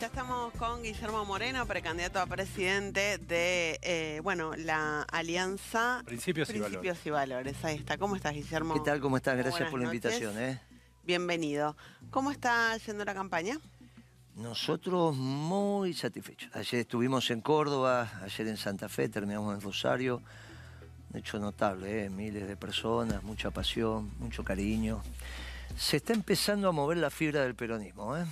Ya estamos con Guillermo Moreno, precandidato a presidente de, eh, bueno, la Alianza Principios, y Valores. Principios y Valores. Ahí está. ¿Cómo estás, Guillermo? ¿Qué tal? ¿Cómo estás? Gracias buenas por la noches. invitación. ¿eh? Bienvenido. ¿Cómo está yendo la campaña? Nosotros muy satisfechos. Ayer estuvimos en Córdoba, ayer en Santa Fe, terminamos en Rosario. Un hecho notable, ¿eh? miles de personas, mucha pasión, mucho cariño. Se está empezando a mover la fibra del peronismo. ¿eh?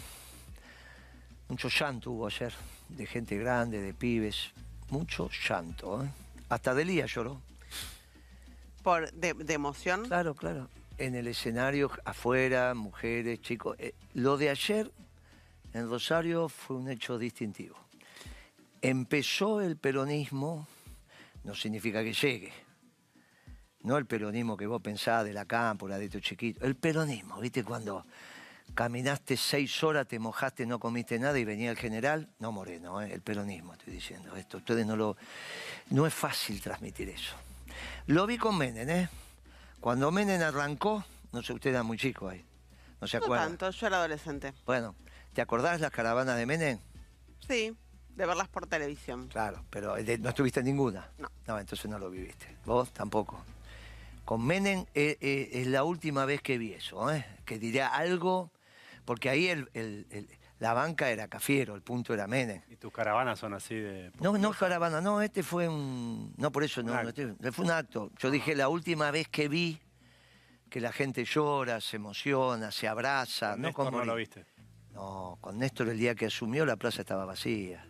Mucho llanto hubo ayer, de gente grande, de pibes. Mucho llanto. ¿eh? Hasta Delía lloró. Por, de, de emoción. Claro, claro. En el escenario, afuera, mujeres, chicos. Eh, lo de ayer en Rosario fue un hecho distintivo. Empezó el peronismo, no significa que llegue. No el peronismo que vos pensás de la cámpora, de tu chiquito. El peronismo, ¿viste? Cuando caminaste seis horas, te mojaste, no comiste nada y venía el general. No, Moreno, ¿eh? el peronismo, estoy diciendo esto. Ustedes no lo. No es fácil transmitir eso. Lo vi con Menem, ¿eh? Cuando Menem arrancó, no sé, usted era muy chico ahí. No se no acuerda. tanto, yo era adolescente. Bueno, ¿te acordás las caravanas de Menem? Sí, de verlas por televisión. Claro, pero de- no estuviste en ninguna. No. No, entonces no lo viviste. Vos tampoco. Con Menem eh, eh, es la última vez que vi eso, ¿eh? que diría algo, porque ahí el- el- el- la banca era Cafiero, el punto era Menem. Y tus caravanas son así de... No, no caravana, no, este fue un... No, por eso no, no, este fue un acto. Yo dije la última vez que vi que la gente llora, se emociona, se abraza. Con no, Néstor no lo viste. No, con Néstor el día que asumió la plaza estaba vacía.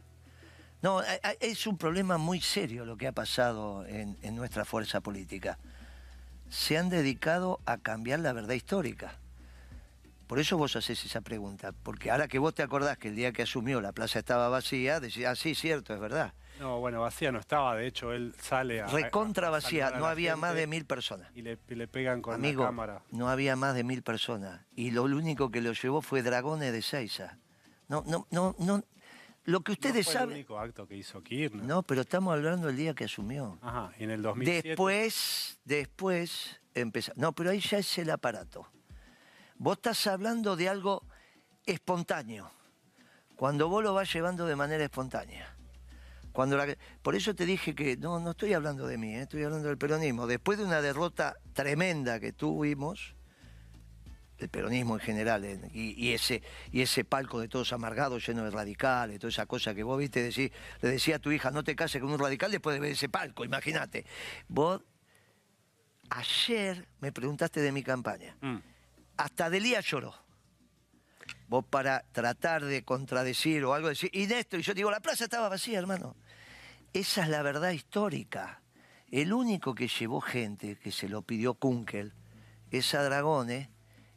No, es un problema muy serio lo que ha pasado en, en nuestra fuerza política. Se han dedicado a cambiar la verdad histórica. Por eso vos haces esa pregunta, porque ahora que vos te acordás que el día que asumió la plaza estaba vacía, decís, ah, sí, cierto, es verdad. No, bueno, vacía no estaba. De hecho, él sale a... Recontra vacía, no había más de mil personas. Y le, pegan con Amigo, la cámara. no había más de mil personas. Y lo único que lo llevó fue Dragones de Seiza. No, no, no, no. Lo que ustedes no fue saben. el único acto que hizo Kirchner. No, pero estamos hablando del día que asumió. Ajá, en el 2007... Después, después empezó. No, pero ahí ya es el aparato. Vos estás hablando de algo espontáneo. Cuando vos lo vas llevando de manera espontánea. Cuando la- por eso te dije que no, no estoy hablando de mí, eh, estoy hablando del peronismo. Después de una derrota tremenda que tuvimos, el peronismo en general, en- y, y ese, y ese palco de todos amargados, lleno de radicales, toda esa cosa que vos viste, decir, le decía a tu hija, no te cases con un radical después de ver ese palco, imagínate. Vos, ayer me preguntaste de mi campaña, Mm. Hasta Delía lloró. Vos para tratar de contradecir o algo, decir, y Néstor, y yo digo, la plaza estaba vacía, hermano. Esa es la verdad histórica. El único que llevó gente, que se lo pidió Kunkel, es a Dragones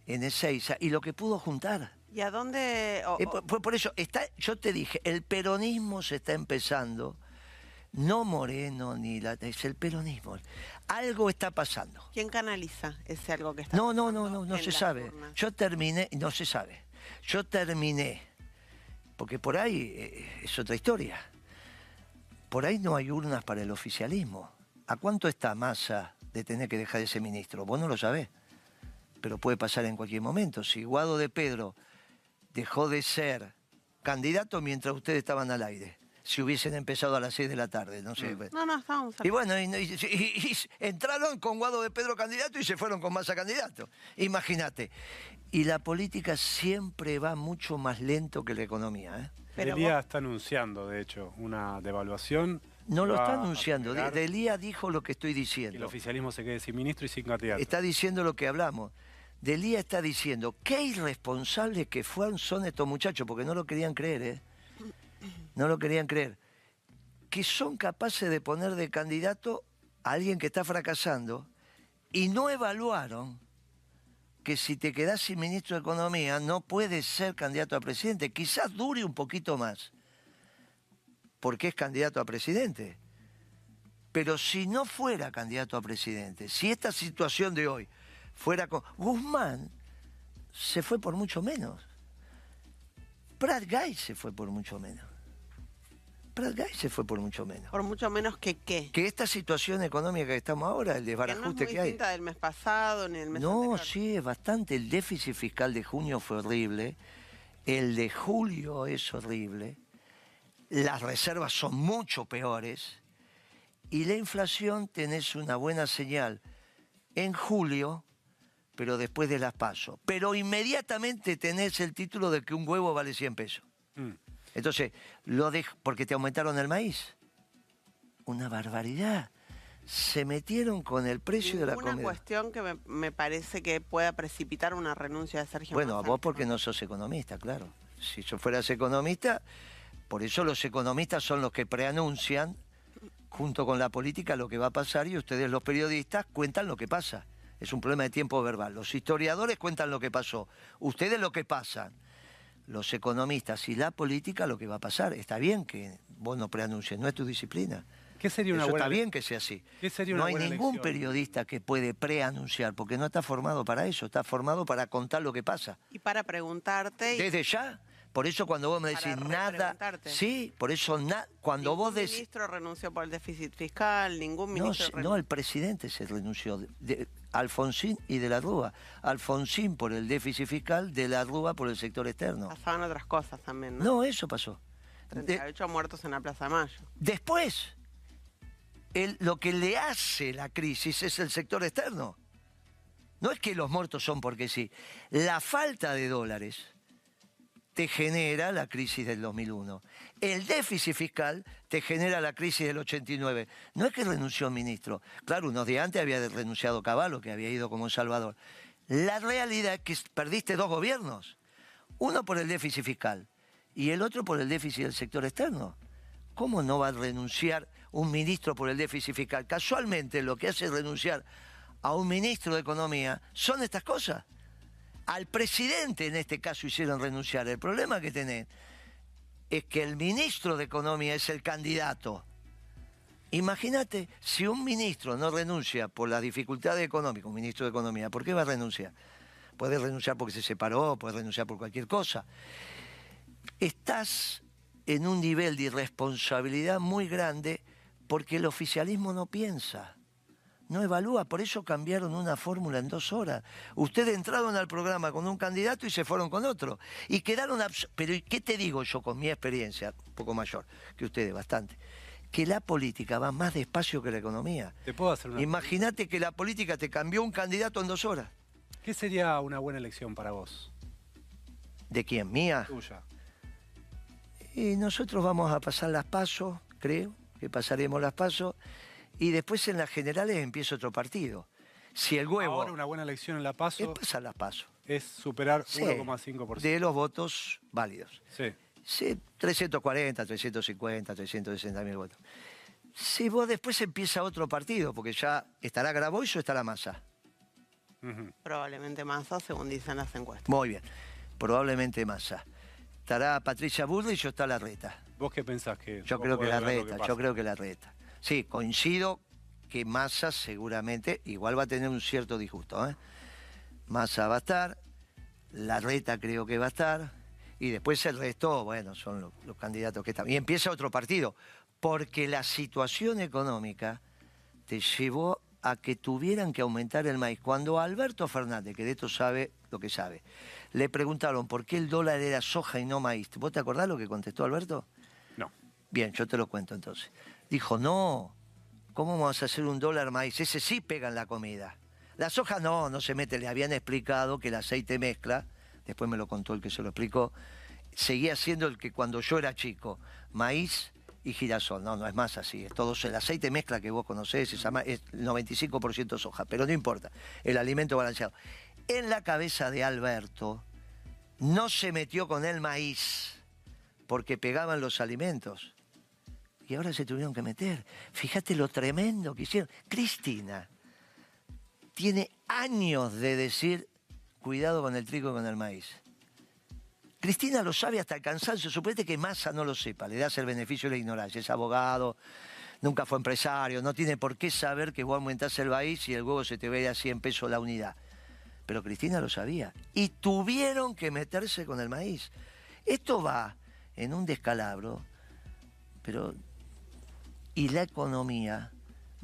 en Ezeiza, y lo que pudo juntar. ¿Y a dónde...? o- Eh, o- por, por- por eso, está, yo te dije, el peronismo se está empezando, no Moreno ni la... es el peronismo. Algo está pasando. ¿Quién canaliza ese algo que está No, no, no, pasando no, no en se sabe. urnas? Yo terminé, no se sabe. Yo terminé, porque por ahí eh, es otra historia. Por ahí no hay urnas para el oficialismo. ¿A cuánto está Massa de tener que dejar ese ministro? Vos no lo sabés, pero puede pasar en cualquier momento. Si Guado de Pedro dejó de ser candidato mientras ustedes estaban al aire, si hubiesen empezado a las 6 de la tarde, no sé. No, no, estábamos... Y bueno, y, y- y- y entraron con Guado de Pedro candidato y se fueron con Massa candidato. Imagínate. Y la política siempre va mucho más lento que la economía. ¿eh? Pero Delía vos- está anunciando, de hecho, una devaluación. No lo está anunciando. Delía dijo lo que estoy que el diciendo. oficialismo se quede sin ministro y sin candidato. Está diciendo lo que hablamos. Delía está diciendo qué irresponsables que fueron son estos muchachos, porque no lo querían creer, ¿eh? No lo querían creer. Que son capaces de poner de candidato a alguien que está fracasando y no evaluaron que si te quedás sin ministro de Economía no puedes ser candidato a presidente. Quizás dure un poquito más, porque es candidato a presidente. Pero si no fuera candidato a presidente, si esta situación de hoy fuera con... Guzmán se fue por mucho menos. Brad Guy se fue por mucho menos. Brad Guy se fue por mucho menos. Por mucho menos que qué. Que esta situación económica que estamos ahora, el Que no es desbarajuste muy que hay... del mes pasado ni el mes No, anterior. sí, es bastante. El déficit fiscal de junio fue horrible. El de julio es horrible. Las reservas son mucho peores. Y la inflación tenés una buena señal en julio, pero después de las pasos. Pero inmediatamente tenés el título de que un huevo vale 100 pesos. Mm. Entonces, lo dejo porque te aumentaron el maíz. Una barbaridad. Se metieron con el precio de la Una comida. cuestión que me, me parece que pueda precipitar una renuncia de Sergio Bueno, a vos porque no sos economista, claro. Si yo fueras economista, por eso los economistas son los que preanuncian, junto con la política, lo que va a pasar y ustedes los periodistas cuentan lo que pasa. Es un problema de tiempo verbal. Los historiadores cuentan lo que pasó. Ustedes lo que pasan. Los economistas y la política lo que va a pasar. Está bien que vos no preanuncies, no es tu disciplina. ¿Qué sería una Eso buena está bien que sea así. ¿Qué sería no una hay buena ningún elección? periodista que puede preanunciar, porque no está formado para eso, está formado para contar lo que pasa. Y para preguntarte... y Desde ya. Por eso cuando vos me decís nada, sí, por eso na- cuando ningún vos decís ministro renunció por el déficit fiscal, ningún ministro... no, el presidente se renunció, de- de- Alfonsín y de la Rúa. Alfonsín por el déficit fiscal, de la Rúa por el sector externo. Pasaban otras cosas también, ¿no? No, eso pasó. De- 38 muertos en la Plaza de Mayo. después, el- lo que le hace la crisis es el sector externo. No es que los muertos son porque sí. La falta de dólares te genera la crisis del 2001. El déficit fiscal te genera la crisis del 89. No es que renunció el ministro. Claro, unos días antes había renunciado Caballo, que había ido como Salvador. La realidad es que perdiste dos gobiernos. Uno por el déficit fiscal y el otro por el déficit del sector externo. ¿Cómo no va a renunciar un ministro por el déficit fiscal? Casualmente lo que hace renunciar a un ministro de Economía son estas cosas. Al presidente en este caso hicieron renunciar. El problema que tenés es que el ministro de Economía es el candidato. Imagínate, si un ministro no renuncia por las dificultades económicas, un ministro de Economía, ¿por qué va a renunciar? Puede renunciar porque se separó, puede renunciar por cualquier cosa. Estás en un nivel de irresponsabilidad muy grande porque el oficialismo no piensa, no evalúa, por eso cambiaron una fórmula en dos horas. Ustedes entraron al programa con un candidato y se fueron con otro. Y quedaron... Pero ¿y ¿qué te digo yo con mi experiencia, un poco mayor que ustedes, bastante? Que la política va más despacio que la economía. ¿Te puedo hacer una Imagínate que la política te cambió un candidato en dos horas. ¿Qué sería una buena elección para vos? ¿De quién? ¿Mía? Tuya. Y nosotros vamos a pasar las pasos, creo que pasaremos las pasos, y después en las generales empieza otro partido. Si el huevo Ahora una buena elección en La es Paso pasar las pasos. es superar Sí, 1,5%. de los votos válidos. Sí. Sí, 340, 350, 360 mil votos. Si vos después empieza otro partido, porque ya estará Grabois o estará Massa. Probablemente Massa, según dicen las encuestas. Muy bien, probablemente Massa. Estará Patricia Bullrich o está la reta. ¿Vos qué pensás que Yo creo que podés la ver lo reta, pasa? yo creo que la reta. Sí, coincido que Massa seguramente igual va a tener un cierto disgusto. ¿eh? Massa va a estar, la reta creo que va a estar, y después el resto, bueno, son lo- los, candidatos que están. Y empieza otro partido, porque la situación económica te llevó a que tuvieran que aumentar el maíz. Cuando a Alberto Fernández, que de esto sabe lo que sabe, le preguntaron por qué el dólar era soja y no maíz. ¿Vos te acordás lo que contestó Alberto? No. Bien, yo te lo cuento entonces. Dijo, no, ¿cómo vamos a hacer un dólar maíz? Ese sí pega en la comida. La soja no, no se mete. Le habían explicado que el aceite mezcla, después me lo contó el que se lo explicó, seguía siendo el que cuando yo era chico, maíz y girasol. No, no es más así. Todo el aceite mezcla que vos conocés, es 95% soja, pero no importa. El alimento balanceado. En la cabeza de Alberto no se metió con el maíz porque pegaban los alimentos. Y ahora se tuvieron que meter. Fíjate lo tremendo que hicieron. Cristina tiene años de decir, cuidado con el trigo y con el maíz. Cristina lo sabe hasta el cansancio. Suponete que Massa no lo sepa, le das el beneficio de la ignorancia. Es abogado, nunca fue empresario, no tiene por qué saber que vos aumentás el maíz y el huevo se te ve a 100 pesos la unidad. Pero Cristina lo sabía. Y tuvieron que meterse con el maíz. Esto va en un descalabro, pero... Y la economía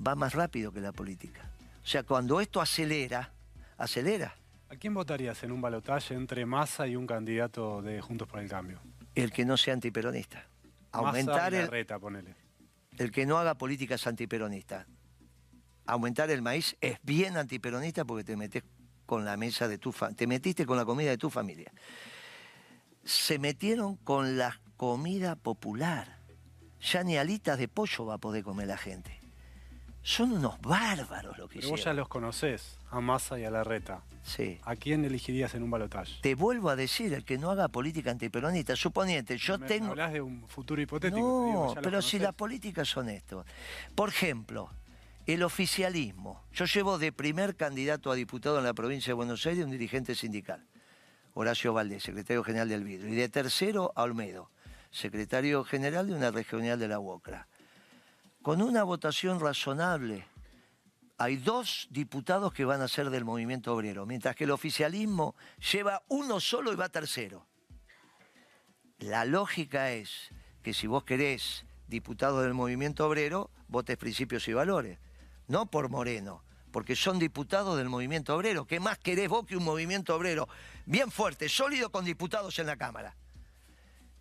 va más rápido que la política. O sea, cuando esto acelera, acelera. ¿A quién votarías en un balotaje entre Massa y un candidato de Juntos por el Cambio? El que no sea antiperonista. Massa Aumentar y el, Larreta, ponele. el que no haga políticas antiperonistas. Aumentar el maíz es bien antiperonista porque te metes con la mesa de tu fa- te metiste con la comida de tu familia. Se metieron con la comida popular. Ya ni alitas de pollo va a poder comer la gente. Son unos bárbaros lo que Pero vos ya hicieron. los conocés, a Massa y a Larreta. Sí. ¿A quién elegirías en un balotaje? Te vuelvo a decir, el que no haga política antiperonista, suponiente, yo Me- tengo... Hablas de un futuro hipotético. No, digo, pero si la política son esto. Por ejemplo, el oficialismo. Yo llevo de primer candidato a diputado en la provincia de Buenos Aires un dirigente sindical, Horacio Valdés, secretario general del Vidro. Y de tercero, a Olmedo, secretario general de una regional de la UOCRA. Con una votación razonable, hay dos diputados que van a ser del movimiento obrero, mientras que el oficialismo lleva uno solo y va tercero. La lógica es que si vos querés diputado del movimiento obrero, votes principios y valores. No por Moreno, porque son diputados del movimiento obrero. ¿Qué más querés vos que un movimiento obrero bien fuerte, sólido, con diputados en la Cámara?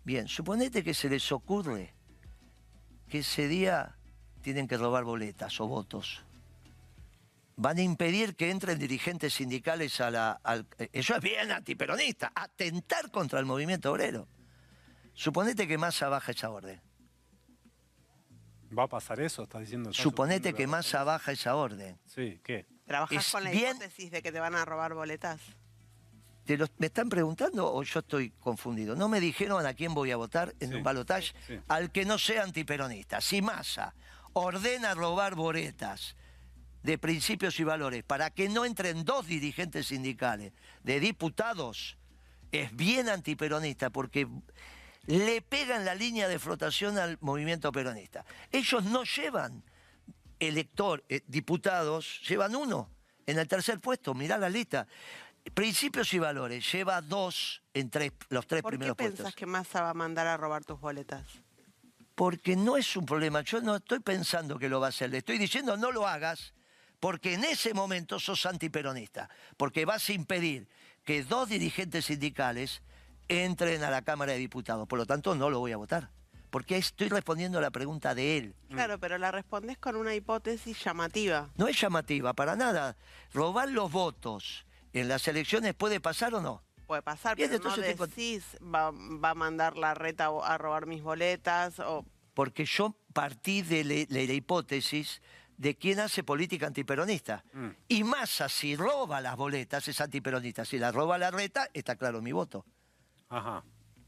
Bien, suponete que se les ocurre que ese día tienen que robar boletas o votos. Van a impedir que entren dirigentes sindicales a la... al- eso es bien antiperonista, atentar contra el movimiento obrero. Suponete que Massa baja esa orden. ¿Va a pasar eso? ¿Estás diciendo? ¿Estás Suponete que Massa baja esa orden. Sí, ¿qué? ¿Trabajás Es con la bien- hipótesis de que te van a robar boletas? ¿Te lo- ¿Me están preguntando o yo estoy confundido? No me dijeron a quién voy a votar en Sí, un balotaje sí. al que no sea antiperonista. Si Massa ordena robar boletas de principios y valores para que no entren dos dirigentes sindicales de diputados, es bien antiperonista porque le pegan la línea de flotación al movimiento peronista. Ellos no llevan elector, eh, diputados, llevan uno en el tercer puesto, mirá la lista. Principios y valores, lleva dos en tres, los tres ¿Por qué primeros pensás puestos. que Massa va a mandar a robar tus boletas? Porque no es un problema, yo no estoy pensando que lo va a hacer, le estoy diciendo no lo hagas, porque en ese momento sos antiperonista, porque vas a impedir que dos dirigentes sindicales entren a la Cámara de Diputados, por lo tanto no lo voy a votar, porque estoy respondiendo a la pregunta de él. Claro, pero la respondés con una hipótesis llamativa. No es llamativa para nada. Robar los votos en las elecciones puede pasar o no. Puede pasar, Bien, pero no decís va, va a mandar la reta a robar mis boletas o Porque yo partí de, le- de la hipótesis de quién hace política antiperonista. Mm. Y Massa, si roba las boletas, es antiperonista. Si las roba la reta, está claro mi voto. Ajá.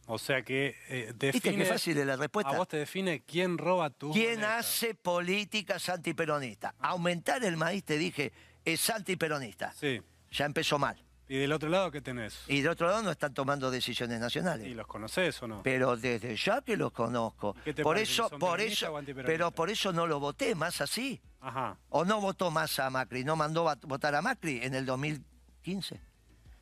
O sea que eh, define... ¿Viste qué fácil es la A respuesta? vos te define quién roba tu ¿Quién hace políticas antiperonistas? Aumentar el maíz, te dije, es antiperonista. Sí. Ya empezó mal. ¿Y del otro lado qué tenés? Y de otro lado no están tomando decisiones nacionales. ¿Y los conocés o no? Pero desde ya que los conozco. ¿Qué te Por parece, eso, son por eso, o pero por eso no lo voté más así. Ajá. ¿O no votó más a Macri? ¿No mandó a votar a Macri en el 2015?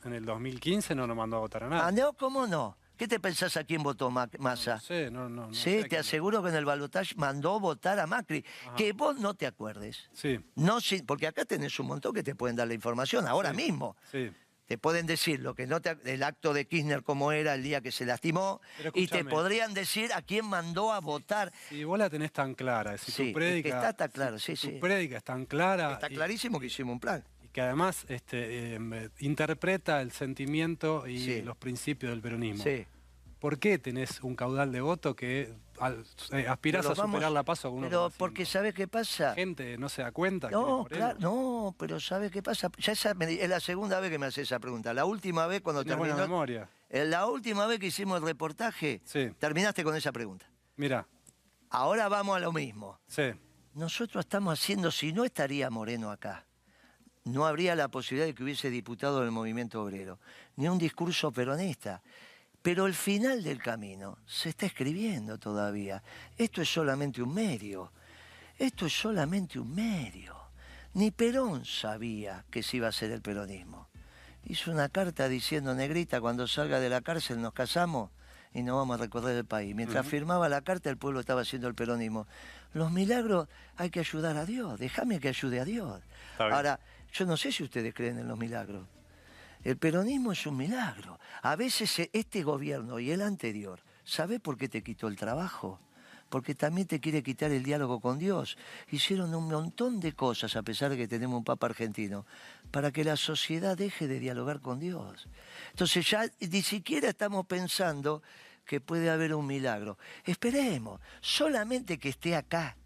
En el 2015 no nos mandó a votar a nada. Ah, no, ¿cómo no? ¿Qué te pensás a quién votó Ma- Massa? No sé, no, no, no sí, te aseguro que en el balotaje mandó votar a Macri. Ajá. Que vos no te acuerdes. Sí, No, porque acá tenés un montón que te pueden dar la información ahora Sí. mismo. sí. Te pueden decir lo que no te, el acto de Kirchner como era el día que se lastimó y te podrían decir a quién mandó a votar. Si vos la tenés tan clara, si Sí, es tu que prédica... está- está claro, si sí, tu sí. prédica es tan clara... Está y- clarísimo que hicimos un plan. Que además este, eh, interpreta el sentimiento y Sí. los principios del peronismo. Sí. ¿Por qué tenés un caudal de voto que al- eh, aspirás Pero a superar vamos- la paso con Pero porque ¿sabes qué pasa? La gente no se da cuenta. No, claro, no, pero ¿sabes qué pasa? Ya esa es la segunda vez que me hace esa pregunta. La última vez cuando Tenés buena terminó... memoria. eh, La última vez que hicimos el reportaje, Sí. terminaste con esa pregunta. Mira, Ahora vamos a lo mismo. sí. Nosotros estamos haciendo, si no estaría Moreno acá, no habría la posibilidad de que hubiese diputado del movimiento obrero, ni un discurso peronista. Pero el final del camino se está escribiendo todavía. Esto es solamente un medio. Esto es solamente un medio. Ni Perón sabía que se iba a hacer el peronismo. Hizo una carta diciendo, negrita, cuando salga de la cárcel nos casamos y nos vamos a recorrer el país. Mientras firmaba la carta, el pueblo estaba haciendo el peronismo. Los milagros hay que ayudar a Dios. Déjame que ayude a Dios. Ahora, yo no sé si ustedes creen en los milagros. El peronismo es un milagro. A veces eh, este gobierno y el anterior, ¿sabe por qué te quitó el trabajo? Porque también te quiere quitar el diálogo con Dios. Hicieron un montón de cosas, a pesar de que tenemos un Papa argentino, para que la sociedad deje de dialogar con Dios. Entonces ya ni siquiera estamos pensando que puede haber un milagro. Esperemos, solamente que esté acá.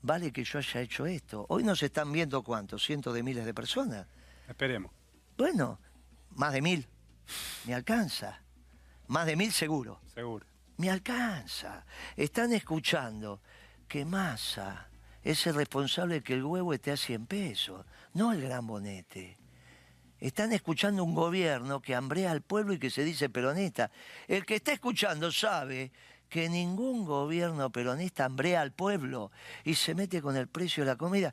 Vale que yo haya hecho esto. Hoy nos están viendo cuántos, cientos de miles de personas. Esperemos. Bueno, más de mil. Me alcanza. Más de mil seguro. Seguro. Me alcanza. Están escuchando que Massa es el responsable que el huevo esté a 100 pesos, no el gran bonete. Están escuchando un gobierno que hambrea al pueblo y que se dice peronista. El que está escuchando sabe que ningún gobierno peronista hambrea al pueblo y se mete con el precio de la comida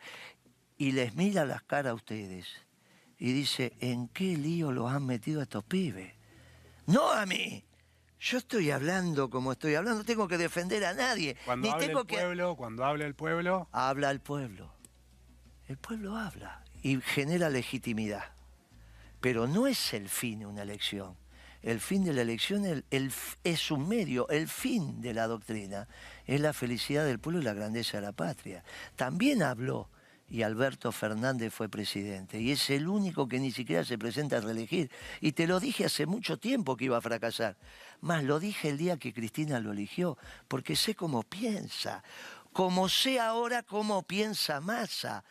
y les mira las caras a ustedes y dice, ¿en qué lío los han metido a estos pibes? No a mí. Yo estoy hablando como estoy hablando, no tengo que defender a nadie. Cuando ni hable tengo el que pueblo, cuando hable el pueblo, habla el pueblo. El pueblo habla y genera legitimidad. Pero no es el fin de una elección. El fin de la elección es un medio, el fin de la doctrina es la felicidad del pueblo y la grandeza de la patria. También habló y Alberto Fernández fue presidente y es el único que ni siquiera se presenta a reelegir. Y te lo dije hace mucho tiempo que iba a fracasar. Más lo dije el día que Cristina lo eligió, porque sé cómo piensa, como sé ahora cómo piensa Massa.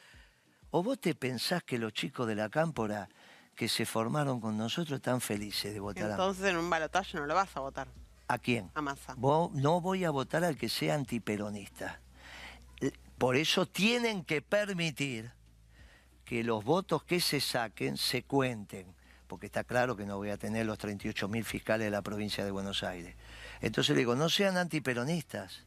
¿O vos te pensás que los chicos de la cámpora que se formaron con nosotros están felices de votar a, Entonces en un balotaje no lo vas a votar ¿a quién? a Massa. No voy a votar al que sea antiperonista. L- Por eso tienen que permitir que los votos que se saquen se cuenten, porque está claro que no voy a tener los 38 mil fiscales de la provincia de Buenos Aires. Entonces le digo, no sean antiperonistas,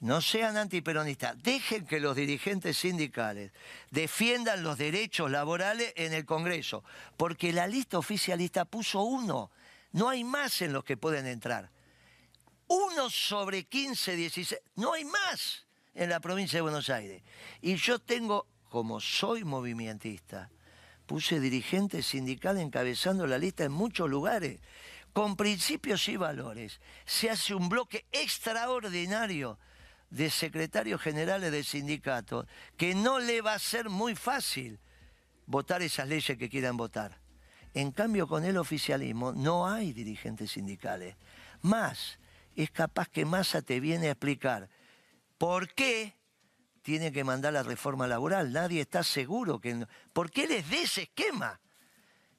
no sean antiperonistas, dejen que los dirigentes sindicales defiendan los derechos laborales en el Congreso, porque la lista oficialista puso uno, no hay más en los que pueden entrar. Uno sobre 15, 16, no hay más en la provincia de Buenos Aires. Y yo tengo, como soy movimentista, puse dirigente sindical encabezando la lista en muchos lugares, con principios y valores. Se hace un bloque extraordinario de secretarios generales de sindicatos que no le va a ser muy fácil votar esas leyes que quieran votar. En cambio, con el oficialismo no hay dirigentes sindicales. Más, es capaz que Massa te viene a explicar por qué tiene que mandar la reforma laboral. Nadie está seguro que... no- ¿Por qué les dé ese esquema?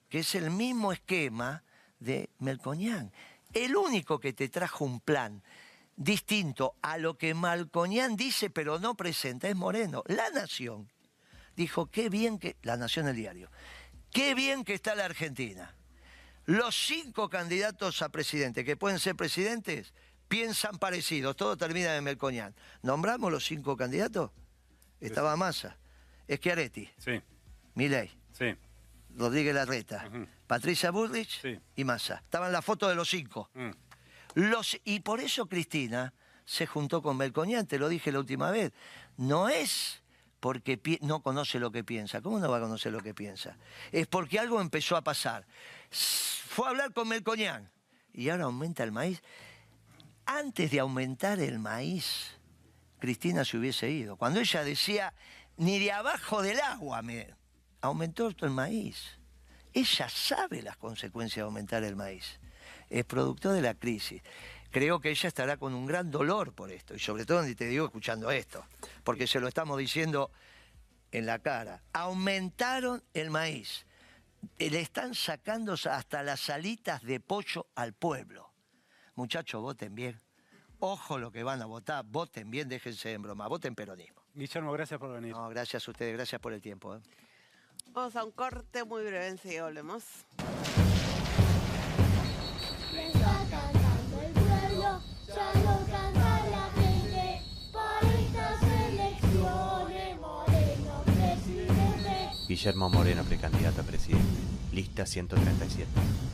Que es el mismo esquema de Melconian. El único que te trajo un plan distinto a lo que Malconian dice pero no presenta es Moreno. La Nación dijo, qué bien que... La Nación el diario. Qué bien que está la Argentina. Los cinco candidatos a presidente que pueden ser presidentes piensan parecidos. Todo termina en Melconian. ¿Nombramos los cinco candidatos? Estaba Massa, Schiaretti, sí, Milei, sí. Rodríguez Larreta. Patricia Bullrich Sí. y Massa. Estaban las fotos de los cinco. Mm. Y por eso Cristina se juntó con Melconian, te lo dije la última vez. No es porque no conoce lo que piensa. ¿Cómo no va a conocer lo que piensa? Es porque algo empezó a pasar. Fue a hablar con Melconian y ahora aumenta el maíz. Antes de aumentar el maíz, Cristina se hubiese ido. Cuando ella decía, ni de abajo del agua me aumentó el maíz. Ella sabe las consecuencias de aumentar el maíz. Es producto de la crisis. Creo que ella estará con un gran dolor por esto. Y sobre todo, ni te digo, escuchando esto. Porque se lo estamos diciendo en la cara. Aumentaron el maíz. Eh, Le están sacando hasta las alitas de pollo al pueblo. Muchachos, voten bien. Ojo lo que van a votar. Voten bien, déjense en broma. Voten peronismo. Guillermo, gracias por venir. No, gracias a ustedes, gracias por el tiempo. ¿eh? Vamos a un corte muy breve, enseguida volvemos. Guillermo Moreno, precandidato a presidente. Lista 137.